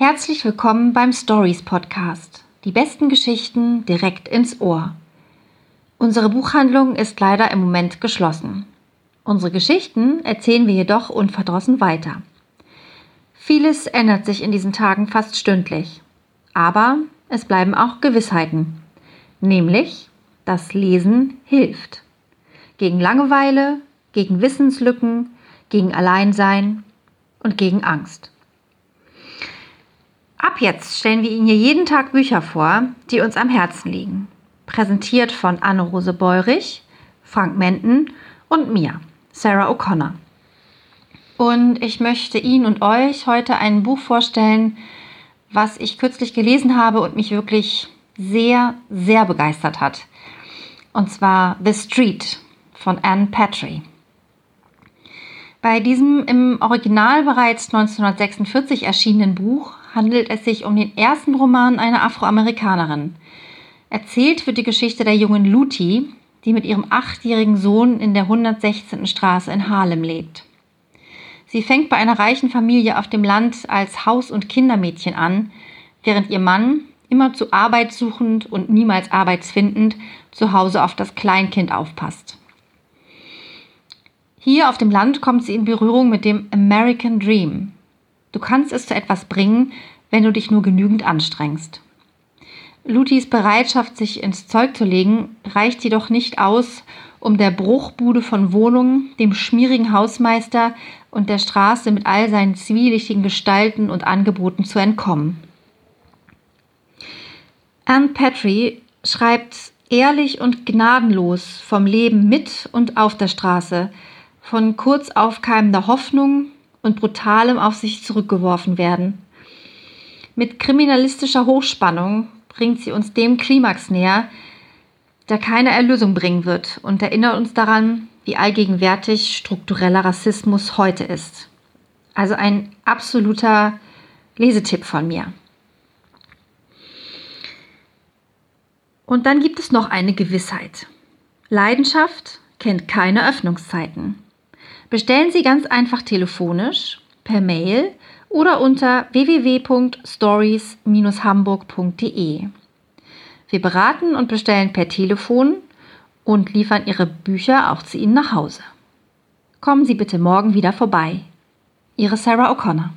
Herzlich willkommen beim Stories Podcast. Die besten Geschichten direkt ins Ohr. Unsere Buchhandlung ist leider im Moment geschlossen. Unsere Geschichten erzählen wir jedoch unverdrossen weiter. Vieles ändert sich in diesen Tagen fast stündlich. Aber es bleiben auch Gewissheiten. Nämlich, dass Lesen hilft. Gegen Langeweile, gegen Wissenslücken, gegen Alleinsein und gegen Angst. Ab jetzt stellen wir Ihnen hier jeden Tag Bücher vor, die uns am Herzen liegen. Präsentiert von Anne-Rose Beurich, Frank Menden und mir, Sarah O'Connor. Und ich möchte Ihnen und euch heute ein Buch vorstellen, was ich kürzlich gelesen habe und mich wirklich sehr, sehr begeistert hat. Und zwar The Street von Anne Patry. Bei diesem im Original bereits 1946 erschienenen Buch handelt es sich um den ersten Roman einer Afroamerikanerin. Erzählt wird die Geschichte der jungen Luti, die mit ihrem achtjährigen Sohn in der 116. Straße in Harlem lebt. Sie fängt bei einer reichen Familie auf dem Land als Haus- und Kindermädchen an, während ihr Mann, immer zu Arbeit suchend und niemals arbeitsfindend, zu Hause auf das Kleinkind aufpasst. Hier auf dem Land kommt sie in Berührung mit dem American Dream, Du kannst es zu etwas bringen, wenn du dich nur genügend anstrengst. Lutis Bereitschaft, sich ins Zeug zu legen, reicht jedoch nicht aus, um der Bruchbude von Wohnungen, dem schmierigen Hausmeister und der Straße mit all seinen zwielichtigen Gestalten und Angeboten zu entkommen. Anne Petrie schreibt ehrlich und gnadenlos vom Leben mit und auf der Straße, von kurz aufkeimender Hoffnung und brutalem auf sich zurückgeworfen werden. Mit kriminalistischer Hochspannung bringt sie uns dem Klimax näher, der keine Erlösung bringen wird und erinnert uns daran, wie allgegenwärtig struktureller Rassismus heute ist. Also ein absoluter Lesetipp von mir. Und dann gibt es noch eine Gewissheit. Leidenschaft kennt keine Öffnungszeiten. Bestellen Sie ganz einfach telefonisch, per Mail oder unter www.stories-hamburg.de. Wir beraten und bestellen per Telefon und liefern Ihre Bücher auch zu Ihnen nach Hause. Kommen Sie bitte morgen wieder vorbei. Ihre Sarah O'Connor.